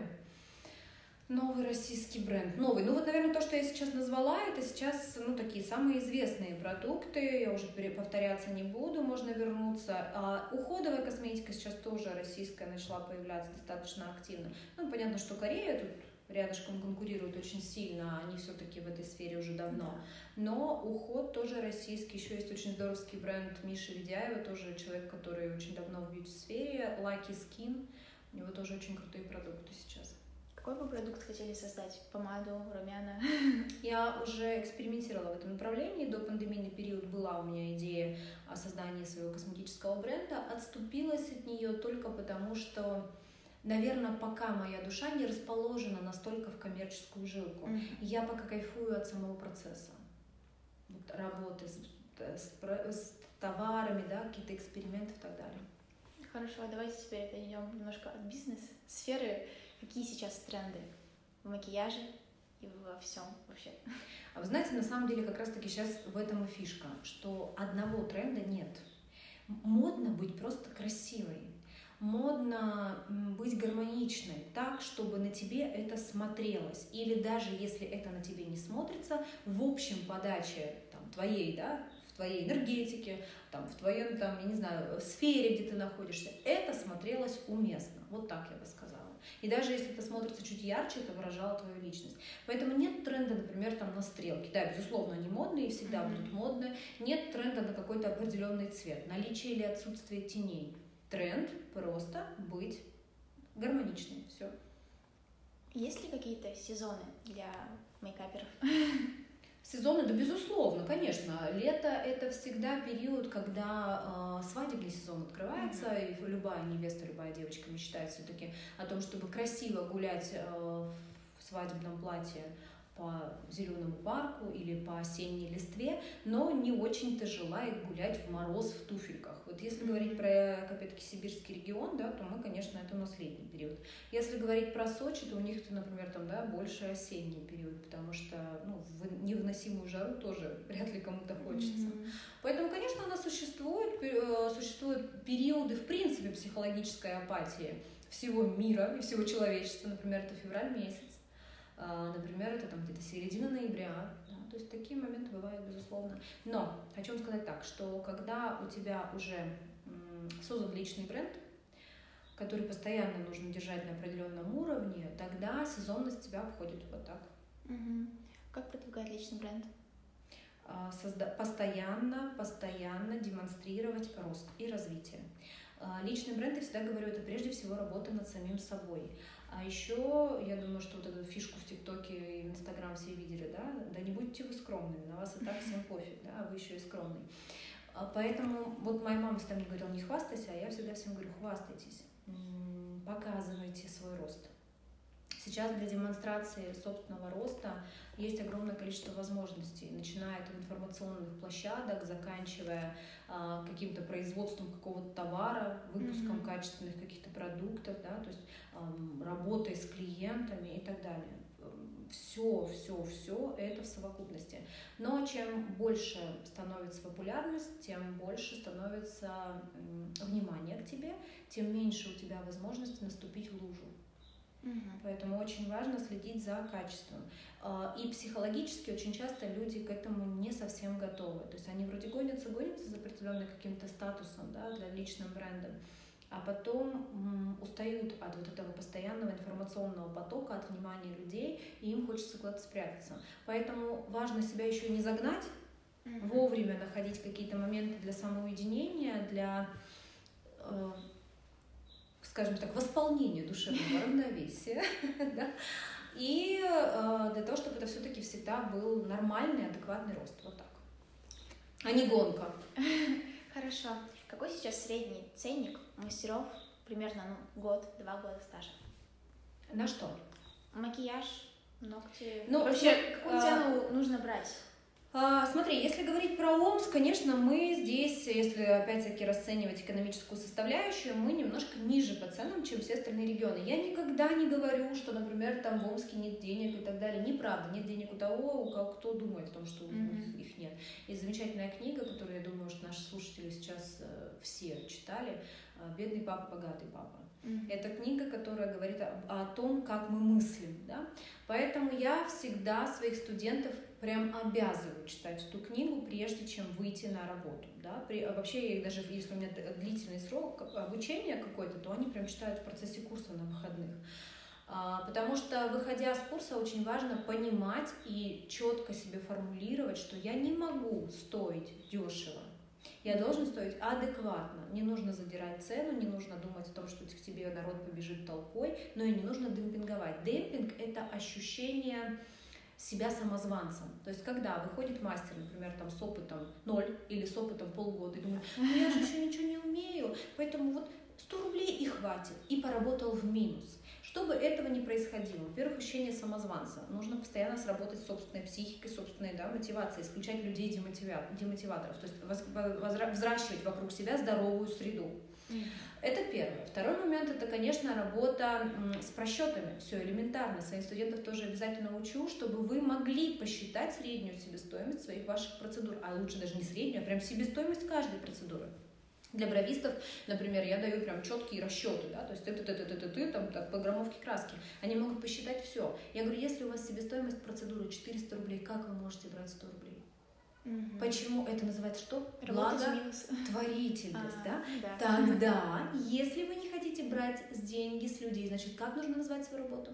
Новый российский бренд. Новый. Ну вот, наверное, то, что я сейчас назвала, это сейчас, ну, такие самые известные продукты. Я уже повторяться не буду, можно вернуться. А уходовая косметика сейчас тоже российская начала появляться достаточно активно. Ну, понятно, что Корея тут рядышком конкурирует очень сильно, они все-таки в этой сфере уже давно. Но уход тоже российский, еще есть очень здоровский бренд Миши Ведяева, тоже человек, который очень давно в бьюти-сфере, Lucky Skin. У него тоже очень крутые продукты сейчас. Какой бы продукт хотели создать? Помаду, румяна? Я уже экспериментировала в этом направлении. До пандемийный период была у меня идея о создании своего косметического бренда. Отступилась от нее только потому, что наверное, пока моя душа не расположена настолько в коммерческую жилку. Mm-hmm. Я пока кайфую от самого процесса. Вот, работы с, с, с товарами, да, какие-то эксперименты и так далее. Хорошо, давайте теперь перейдем немножко от бизнес-сферы. Какие сейчас тренды в макияже и во всем вообще? А вы знаете, на самом деле как раз-таки сейчас в этом и фишка, что одного тренда нет. Модно быть просто красивой, модно быть гармоничной, так, чтобы на тебе это смотрелось. Или даже если это на тебе не смотрится, в общем подаче там, твоей, да, в твоей энергетике, там, в твоем, там, я не знаю, сфере, где ты находишься, это смотрелось уместно. Вот так я бы сказала. И даже если это смотрится чуть ярче, это выражало твою личность. Поэтому нет тренда, например, там на стрелки. Да, безусловно, они модные и всегда mm-hmm. будут модные. Нет тренда на какой-то определенный цвет, наличие или отсутствие теней. Тренд просто быть гармоничным. Все. Есть ли какие-то сезоны для мейкаперов? Сезоны, да, безусловно, конечно. Лето – это всегда период, когда э, свадебный сезон открывается, mm-hmm. и любая невеста, любая девочка мечтает все-таки о том, чтобы красиво гулять э, в свадебном платье по зеленому парку или по осенней листве, но не очень-то желает гулять в мороз в туфельках. Вот если говорить про, опять-таки, сибирский регион, да, то мы, конечно, это у нас летний период. Если говорить про Сочи, то у них, например, там, да, больше осенний период, потому что, ну, в невыносимую жару тоже вряд ли кому-то хочется. Mm-hmm. Поэтому, конечно, она существует, э, существуют периоды, в принципе, психологической апатии всего мира и всего человечества, например, это февраль месяц, например, это там где-то середина ноября. Да? То есть такие моменты бывают, безусловно. Но хочу вам сказать так, что когда у тебя уже создан личный бренд, который постоянно нужно держать на определенном уровне, тогда сезонность тебя обходит вот так. Угу. Как продвигать личный бренд? А, созда- постоянно, постоянно демонстрировать рост и развитие. А, личный бренд, я всегда говорю, это прежде всего работа над самим собой. А еще, я думаю, что вот эту фишку в ТикТоке и в Инстаграм все видели, да, да не будьте вы скромными, на вас и так всем пофиг, да, а вы еще и скромный. А поэтому вот моя мама всегда мне говорила, не хвастайся, а я всегда всем говорю, хвастайтесь, показывайте свой рост. Сейчас для демонстрации собственного роста есть огромное количество возможностей, начиная от информационных площадок, заканчивая э, каким-то производством какого-то товара, выпуском mm-hmm. качественных каких-то продуктов, да, то есть э, работой с клиентами и так далее. Все, все, все это в совокупности. Но чем больше становится популярность, тем больше становится внимание к тебе, тем меньше у тебя возможности наступить в лужу. Угу. Поэтому очень важно следить за качеством. А, и психологически очень часто люди к этому не совсем готовы. То есть они вроде гонятся, гонятся за определенным каким-то статусом, да, для личным брендом, а потом устают от вот этого постоянного информационного потока, от внимания людей, и им хочется куда-то спрятаться. Поэтому важно себя еще не загнать, mm вовремя находить какие-то моменты для самоуединения, для э, скажем так, восполнение душевного равновесия, да, и э, для того, чтобы это все-таки всегда был нормальный, адекватный рост, вот так, а не гонка. Хорошо. Какой сейчас средний ценник мастеров примерно ну, год-два года стажа? На что? Макияж, ногти. Ну, вообще, какую цену а... нужно брать? А, смотри, если говорить про Омск, конечно, мы здесь, если опять-таки расценивать экономическую составляющую, мы немножко ниже по ценам, чем все остальные регионы. Я никогда не говорю, что, например, там в Омске нет денег и так далее. Неправда, нет денег у того, у кого кто думает о том, что mm-hmm. их нет. И замечательная книга, которую, я думаю, что наши слушатели сейчас э, все читали, «Бедный папа, богатый папа». Mm-hmm. Это книга, которая говорит о, о том, как мы мыслим. Да? Поэтому я всегда своих студентов прям обязываю читать эту книгу, прежде чем выйти на работу. Да? При, а вообще, даже если у меня длительный срок обучения какой-то, то они прям читают в процессе курса на выходных. А, потому что, выходя с курса, очень важно понимать и четко себе формулировать, что я не могу стоить дешево. Я должен стоить адекватно. Не нужно задирать цену, не нужно думать о том, что к тебе народ побежит толпой, но и не нужно демпинговать. Демпинг – это ощущение себя самозванцем. То есть, когда выходит мастер, например, там с опытом ноль или с опытом полгода, и думает, ну я же еще ничего не умею, поэтому вот 100 рублей и хватит, и поработал в минус. Чтобы этого не происходило, во-первых, ощущение самозванца. Нужно постоянно сработать с собственной психикой, собственной да, мотивацией, исключать людей демотиваторов, то есть взращивать вокруг себя здоровую среду. Это первое. Второй момент это, конечно, работа с просчетами. Все элементарно. Своих студентов тоже обязательно учу, чтобы вы могли посчитать среднюю себестоимость своих ваших процедур. А лучше даже не среднюю, а прям себестоимость каждой процедуры. Для бровистов, например, я даю прям четкие расчеты, да, то есть ты, ты, ты, ты, ты, ты, там, так, по граммовке краски. Они могут посчитать все. Я говорю, если у вас себестоимость процедуры 400 рублей, как вы можете брать 100 рублей? Угу. Почему это называется что? Благотворительность, а, да? да? Тогда, если вы не хотите брать с деньги с людей, значит, как нужно назвать свою работу?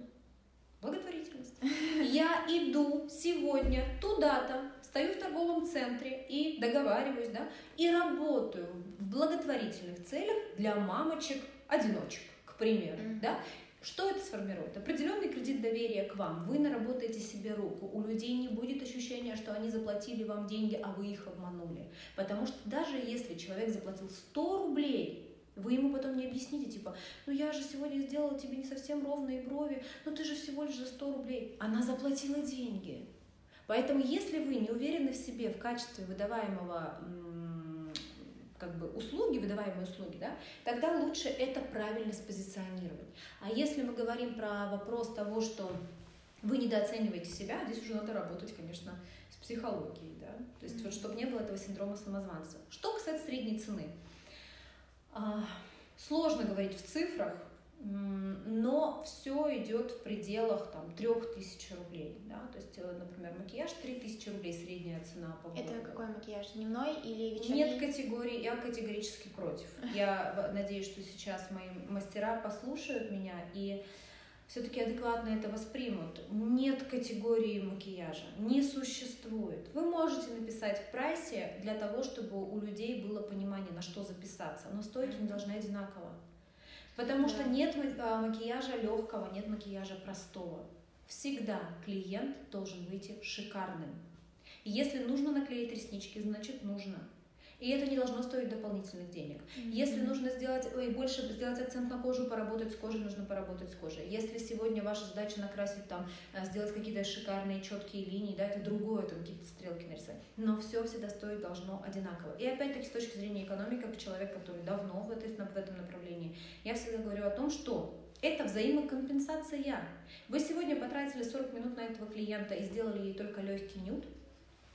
Благотворительность. Я иду сегодня туда-то, стою в торговом центре и договариваюсь, да, и работаю в благотворительных целях для мамочек-одиночек, к примеру, mm-hmm. да, что это сформирует? Определенный кредит доверия к вам. Вы наработаете себе руку. У людей не будет ощущения, что они заплатили вам деньги, а вы их обманули. Потому что даже если человек заплатил 100 рублей, вы ему потом не объясните, типа, ну я же сегодня сделала тебе не совсем ровные брови, но ты же всего лишь за 100 рублей. Она заплатила деньги. Поэтому если вы не уверены в себе в качестве выдаваемого как бы услуги, выдаваемые услуги, да, тогда лучше это правильно спозиционировать. А если мы говорим про вопрос того, что вы недооцениваете себя, здесь уже надо работать, конечно, с психологией, да, то есть вот чтобы не было этого синдрома самозванца. Что касается средней цены, а, сложно говорить в цифрах, но все идет в пределах там трех тысяч рублей, да, то есть, э, например, макияж три тысячи рублей средняя цена по городу. Это какой макияж, дневной или вечерний? Нет категории, я категорически против. Я надеюсь, что сейчас мои мастера послушают меня и все-таки адекватно это воспримут. Нет категории макияжа, не существует. Вы можете написать в прайсе для того, чтобы у людей было понимание, на что записаться, но стоить не должны одинаково. Потому да. что нет а, макияжа легкого, нет макияжа простого. Всегда клиент должен выйти шикарным. Если нужно наклеить реснички, значит нужно. И это не должно стоить дополнительных денег. Mm-hmm. Если нужно сделать, ой, больше сделать акцент на кожу, поработать с кожей, нужно поработать с кожей. Если сегодня ваша задача накрасить там, э, сделать какие-то шикарные четкие линии, да, это другое, там какие-то стрелки нарисовать. Но все всегда стоить должно одинаково. И опять-таки с точки зрения экономики, как человек, который давно в, этой, в этом направлении, я всегда говорю о том, что это взаимокомпенсация. Вы сегодня потратили 40 минут на этого клиента и сделали ей только легкий нюд,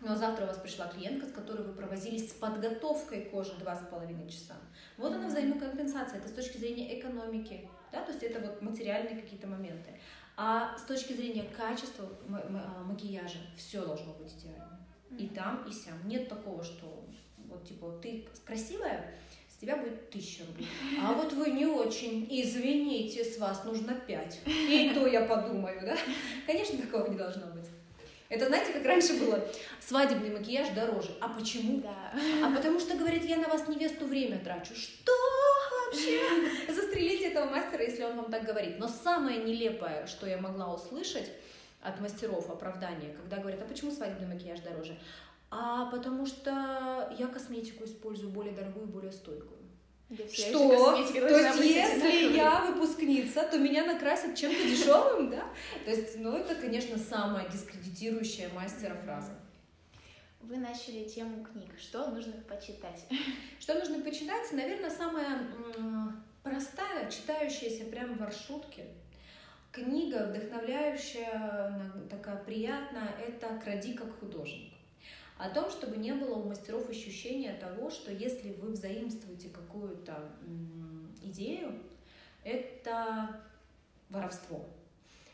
но завтра у вас пришла клиентка, с которой вы провозились с подготовкой кожи два с половиной часа. Вот она взаимокомпенсация, это с точки зрения экономики, да, то есть это вот материальные какие-то моменты. А с точки зрения качества а, макияжа все должно быть идеально. И там, и сям. Нет такого, что вот типа ты красивая, с тебя будет тысяча рублей. А вот вы не очень, извините, с вас нужно пять. И то я подумаю, да? Конечно, такого не должно быть. Это, знаете, как раньше было, свадебный макияж дороже. А почему? Да. А потому что, говорит, я на вас невесту время трачу. Что вообще? Застрелите этого мастера, если он вам так говорит. Но самое нелепое, что я могла услышать от мастеров оправдания, когда говорят, а почему свадебный макияж дороже? А потому что я косметику использую более дорогую, более стойкую. Что? То есть, если я выпускница, то меня накрасят чем-то дешевым, да? То есть, ну, это, конечно, самая дискредитирующая мастера фраза. Вы начали тему книг. Что нужно почитать? Что нужно почитать? Наверное, самая простая, читающаяся прямо в маршрутке. Книга, вдохновляющая, такая приятная, это «Кради как художник» о том, чтобы не было у мастеров ощущения того, что если вы взаимствуете какую-то идею, это воровство.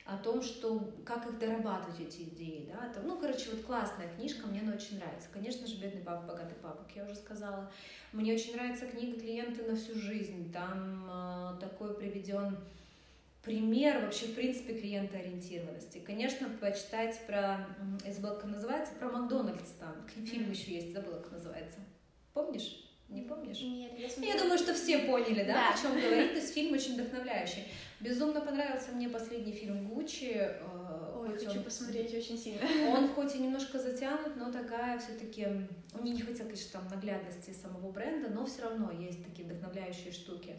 О том, что как их дорабатывать эти идеи, да, там, ну, короче, вот классная книжка, мне она очень нравится. Конечно же, «Бедный папа, богатый папа», как я уже сказала. Мне очень нравится книга «Клиенты на всю жизнь». Там э, такой приведен пример вообще, в принципе, клиентоориентированности. Конечно, почитать про, я забыла, как называется, про Макдональдс там. Фильм еще есть, забыла, как называется. Помнишь? Не помнишь? Нет, я смотрела. Я думаю, что все поняли, да, да. о чем говорит. То есть фильм очень вдохновляющий. Безумно понравился мне последний фильм Гуччи. Э, Ой, хочу он, посмотреть очень сильно. Он хоть и немножко затянут, но такая все-таки... Он не хотел, конечно, там наглядности самого бренда, но все равно есть такие вдохновляющие штуки.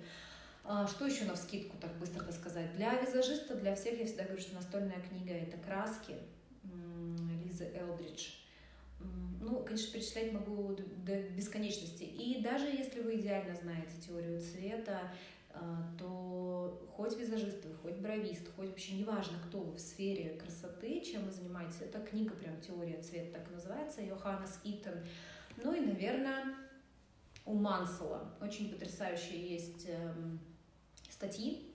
А, что еще на вскидку, так быстро сказать? Для визажиста, для всех, я всегда говорю, что настольная книга — это краски Лизы Элдридж. Ну, конечно, перечислять могу до бесконечности. И даже если вы идеально знаете теорию цвета, а, то хоть визажист хоть бровист, хоть вообще неважно, кто вы в сфере красоты, чем вы занимаетесь, это книга прям «Теория цвета» так и называется, Йоханнес Итон. Ну и, наверное, у Мансела очень потрясающие есть эм, статьи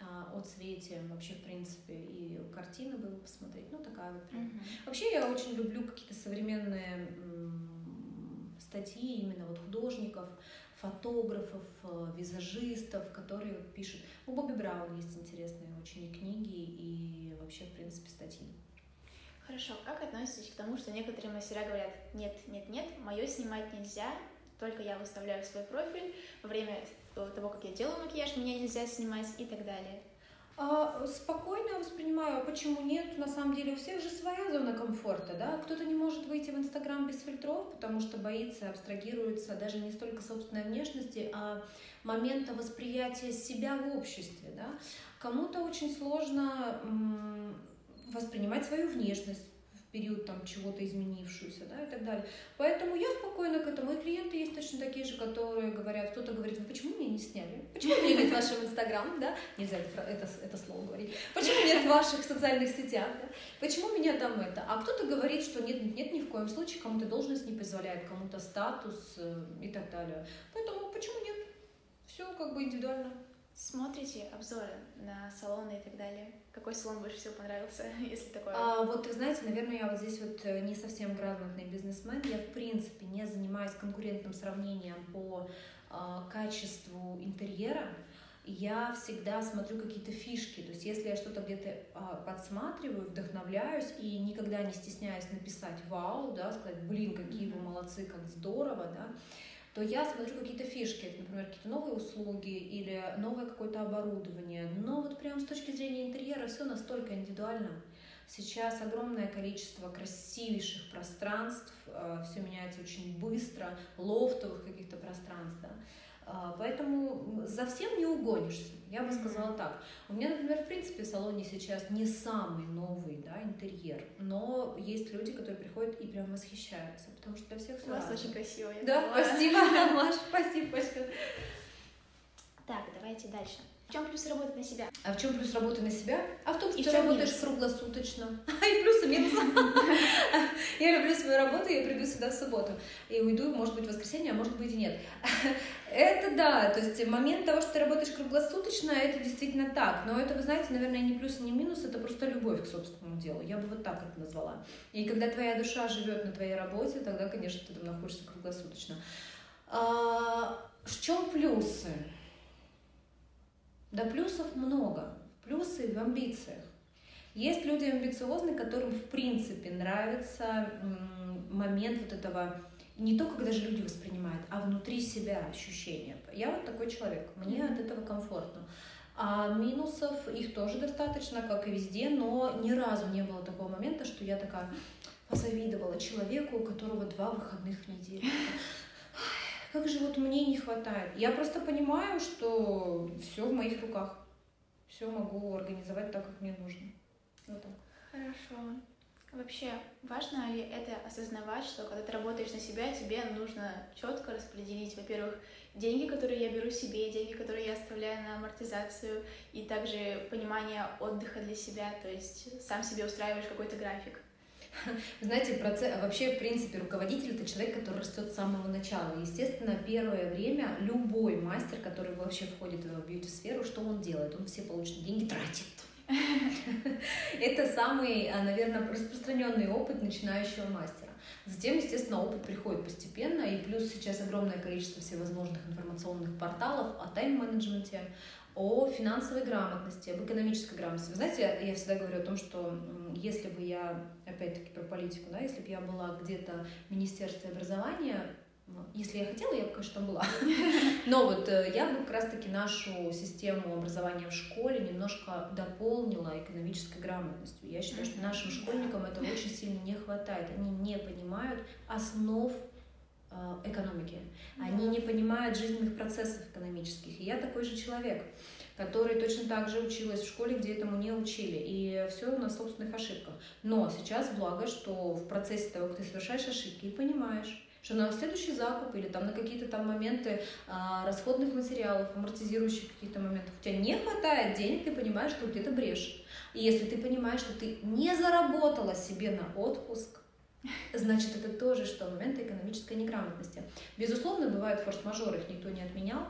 а, о цвете, вообще, в принципе, и картины было посмотреть. Ну, такая вот прям. Mm-hmm. Вообще, я очень люблю какие-то современные статьи именно вот художников, фотографов, э, визажистов, которые вот пишут. У Бобби Браун есть интересные очень книги, и вообще, в принципе, статьи. Хорошо, как относитесь к тому, что некоторые мастера говорят, нет, нет, нет, мое снимать нельзя, только я выставляю свой профиль, во время того, как я делаю макияж, меня нельзя снимать и так далее. А, спокойно воспринимаю, а почему нет? На самом деле у всех же своя зона комфорта, да? Кто-то не может выйти в Инстаграм без фильтров, потому что боится, абстрагируется даже не столько собственной внешности, а момента восприятия себя в обществе, да? Кому-то очень сложно воспринимать свою внешность, период там чего-то изменившуюся, да, и так далее. Поэтому я спокойно к этому. И клиенты есть точно такие же, которые говорят, кто-то говорит, вы почему меня не сняли? Почему меня нет в вашем инстаграм, да? Нельзя это, это слово говорить. Почему нет ваших социальных сетях, да? Почему меня там это? А кто-то говорит, что нет, нет, ни в коем случае, кому-то должность не позволяет, кому-то статус э, и так далее. Поэтому почему нет? Все как бы индивидуально. Смотрите обзоры на салоны и так далее? Какой салон больше всего понравился, если такое? А, вот, знаете, наверное, я вот здесь вот э, не совсем грамотный бизнесмен. Я, в принципе, не занимаюсь конкурентным сравнением по а, качеству интерьера. Я всегда смотрю какие-то фишки. То есть, если я что-то где-то а, подсматриваю, вдохновляюсь и никогда не стесняюсь написать «Вау», да, сказать «Блин, какие вы молодцы, как здорово», да, то я смотрю какие-то фишки, например, какие-то новые услуги или новое какое-то оборудование. Но вот прям с точки зрения интерьера все настолько индивидуально. Сейчас огромное количество красивейших пространств, э, все меняется очень быстро, лофтовых каких-то пространств, да. А, поэтому за всем не угонишься, я бы сказала так. У меня, например, в принципе, в салоне сейчас не самый новый да, интерьер, но есть люди, которые приходят и прям восхищаются, потому что для всех все У вас очень красиво. Я да, понимаю. спасибо, Маш, спасибо большое. Так, давайте дальше. В чем плюс работать на себя? А в чем плюс работы на себя? А в том, что И ты работаешь минус? круглосуточно. И плюс и минус. Я люблю свою работу, я приду сюда в субботу. И уйду, может быть, в воскресенье, а может быть и нет. Это да, то есть момент того, что ты работаешь круглосуточно, это действительно так. Но это, вы знаете, наверное, не плюс и не минус, это просто любовь к собственному делу. Я бы вот так это назвала. И когда твоя душа живет на твоей работе, тогда, конечно, ты там находишься круглосуточно. А, в чем плюсы? Да плюсов много. Плюсы в амбициях. Есть люди амбициозные, которым в принципе нравится момент вот этого не только когда же люди воспринимают, а внутри себя ощущения. Я вот такой человек, мне от этого комфортно. А минусов их тоже достаточно, как и везде, но ни разу не было такого момента, что я такая позавидовала человеку, у которого два выходных в неделю. Как же вот мне не хватает. Я просто понимаю, что все в моих руках. Все могу организовать так, как мне нужно. Вот так. Хорошо. Вообще, важно ли это осознавать, что когда ты работаешь на себя, тебе нужно четко распределить, во-первых, деньги, которые я беру себе, деньги, которые я оставляю на амортизацию, и также понимание отдыха для себя, то есть сам себе устраиваешь какой-то график. Знаете, процесс, вообще, в принципе, руководитель это человек, который растет с самого начала. Естественно, первое время любой мастер, который вообще входит в бьюти-сферу, что он делает? Он все полученные деньги тратит. Это самый, а, наверное, распространенный опыт начинающего мастера. Затем, естественно, опыт приходит постепенно, и плюс сейчас огромное количество всевозможных информационных порталов о тайм-менеджменте, о финансовой грамотности, об экономической грамотности. Вы знаете, я всегда говорю о том, что если бы я, опять-таки про политику, да, если бы я была где-то в Министерстве образования, если я хотела, я бы, конечно, там была. Но вот э, я бы как раз-таки нашу систему образования в школе немножко дополнила экономической грамотностью. Я считаю, что нашим школьникам этого очень сильно не хватает. Они не понимают основ экономики. Они не понимают жизненных процессов экономических. И я такой же человек, который точно так же училась в школе, где этому не учили. И все на собственных ошибках. Но сейчас благо, что в процессе того, как ты совершаешь ошибки и понимаешь, что на следующий закуп или там на какие-то там моменты а, расходных материалов, амортизирующих каких-то моментов, у тебя не хватает денег, ты понимаешь, что где-то брешь. И если ты понимаешь, что ты не заработала себе на отпуск, значит, это тоже что момент экономической неграмотности. Безусловно, бывают форс-мажоры, их никто не отменял.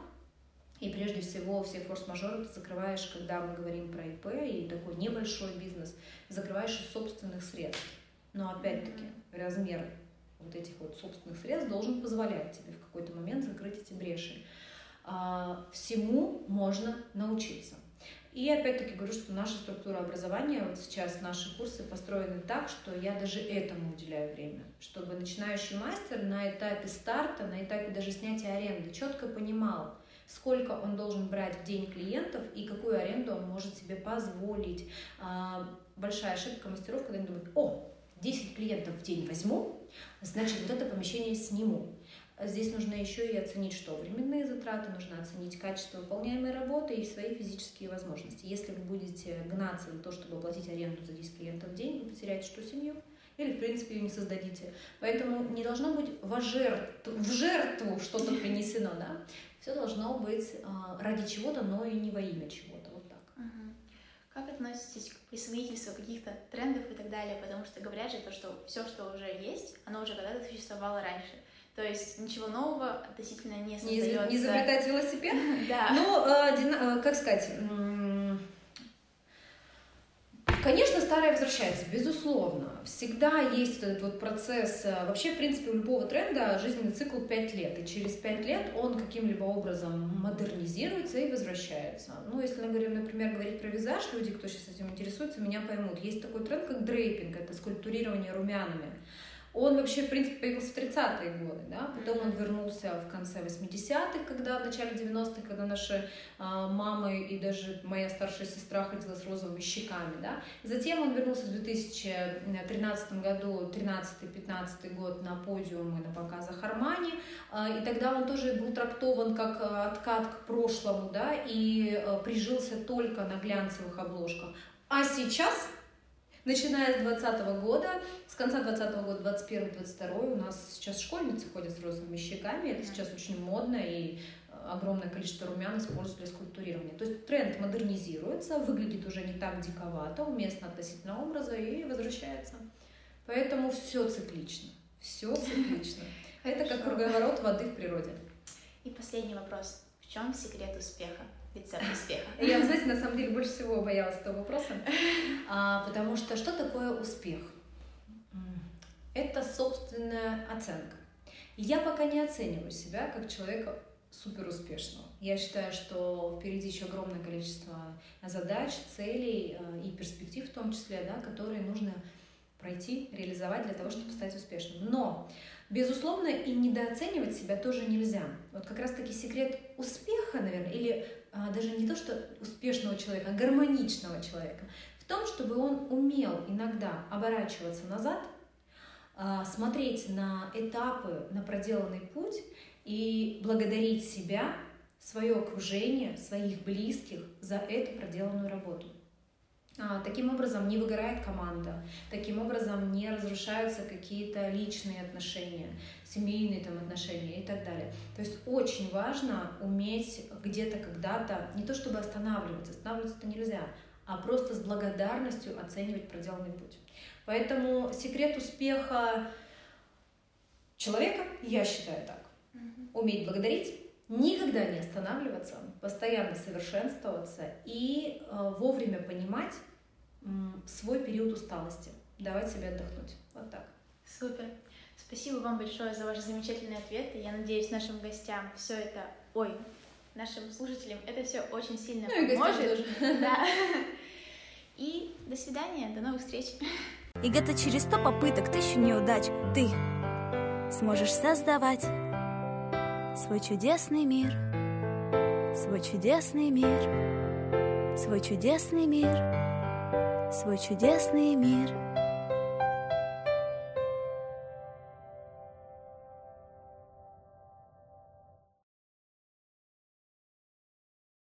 И прежде всего все форс-мажоры ты закрываешь, когда мы говорим про ИП и такой небольшой бизнес, закрываешь из собственных средств. Но опять-таки размер вот этих вот собственных средств должен позволять тебе в какой-то момент закрыть эти бреши. А, всему можно научиться. И опять-таки говорю, что наша структура образования, вот сейчас наши курсы построены так, что я даже этому уделяю время, чтобы начинающий мастер на этапе старта, на этапе даже снятия аренды четко понимал, сколько он должен брать в день клиентов и какую аренду он может себе позволить. А, большая ошибка мастеров, когда они думают, о, 10 клиентов в день возьму, значит, вот это помещение сниму. Здесь нужно еще и оценить, что временные затраты, нужно оценить качество выполняемой работы и свои физические возможности. Если вы будете гнаться за то, чтобы оплатить аренду за 10 клиентов в день, вы потеряете что, семью? Или, в принципе, ее не создадите. Поэтому не должно быть в жертву, в жертву что-то принесено, да? Все должно быть а, ради чего-то, но и не во имя чего-то. Вот так. Как относитесь к присвоительству каких-то трендов и так далее? Потому что говорят же то, что все, что уже есть, оно уже когда-то существовало раньше. То есть ничего нового относительно не создается. Не изобретать велосипед? Да. Ну, э, э, как сказать, Конечно, старое возвращается, безусловно. Всегда есть этот вот процесс. Э, вообще, в принципе, у любого тренда жизненный цикл 5 лет. И через 5 лет он каким-либо образом модернизируется и возвращается. Ну, если, например, говорить про визаж, люди, кто сейчас этим интересуется, меня поймут. Есть такой тренд, как дрейпинг, это скульптурирование румянами. Он вообще, в принципе, появился в 30-е годы, да, потом он вернулся в конце 80-х, когда, в начале 90-х, когда наши а, мамы и даже моя старшая сестра ходила с розовыми щеками, да. Затем он вернулся в 2013 году, 13-15 год на подиумы на показах Армани, а, и тогда он тоже был трактован как а, откат к прошлому, да, и а, прижился только на глянцевых обложках. А сейчас Начиная с 2020 года, с конца 2020 года, 21-22 у нас сейчас школьницы ходят с розовыми щеками, это сейчас очень модно, и э, огромное количество румян используют для скульптурирования. То есть тренд модернизируется, выглядит уже не так диковато, уместно относительно образа и возвращается. Поэтому все циклично. Все циклично. Это как круговорот воды в природе. И последний вопрос. В чем секрет успеха? Рецепт успеха? Я, знаете, на самом деле больше всего боялась этого вопроса, а, потому что что такое успех? Это собственная оценка. Я пока не оцениваю себя как человека супер успешного. Я считаю, что впереди еще огромное количество задач, целей э, и перспектив в том числе, да, которые нужно пройти, реализовать для того, чтобы стать успешным. Но, безусловно, и недооценивать себя тоже нельзя. Вот как раз-таки секрет успеха, наверное, или даже не то, что успешного человека, а гармоничного человека, в том, чтобы он умел иногда оборачиваться назад, а, смотреть на этапы, на проделанный путь и благодарить себя, свое окружение, своих близких за эту проделанную работу. А, таким образом не выгорает команда, таким образом не разрушаются какие-то личные отношения, семейные там отношения и так далее. То есть очень важно уметь где-то когда-то, не то чтобы останавливаться, останавливаться-то нельзя, а просто с благодарностью оценивать проделанный путь. Поэтому секрет успеха человека, я считаю так, уметь благодарить, никогда не останавливаться, постоянно совершенствоваться и э, вовремя понимать э, свой период усталости, давать себе отдохнуть. Вот так. Супер. Спасибо вам большое за ваши замечательные ответы. Я надеюсь, нашим гостям все это, ой, нашим слушателям это все очень сильно ну, поможет. И да. И до свидания, до новых встреч. И где-то через сто попыток, тысячу неудач ты сможешь создавать свой чудесный мир, свой чудесный мир, свой чудесный мир, свой чудесный мир.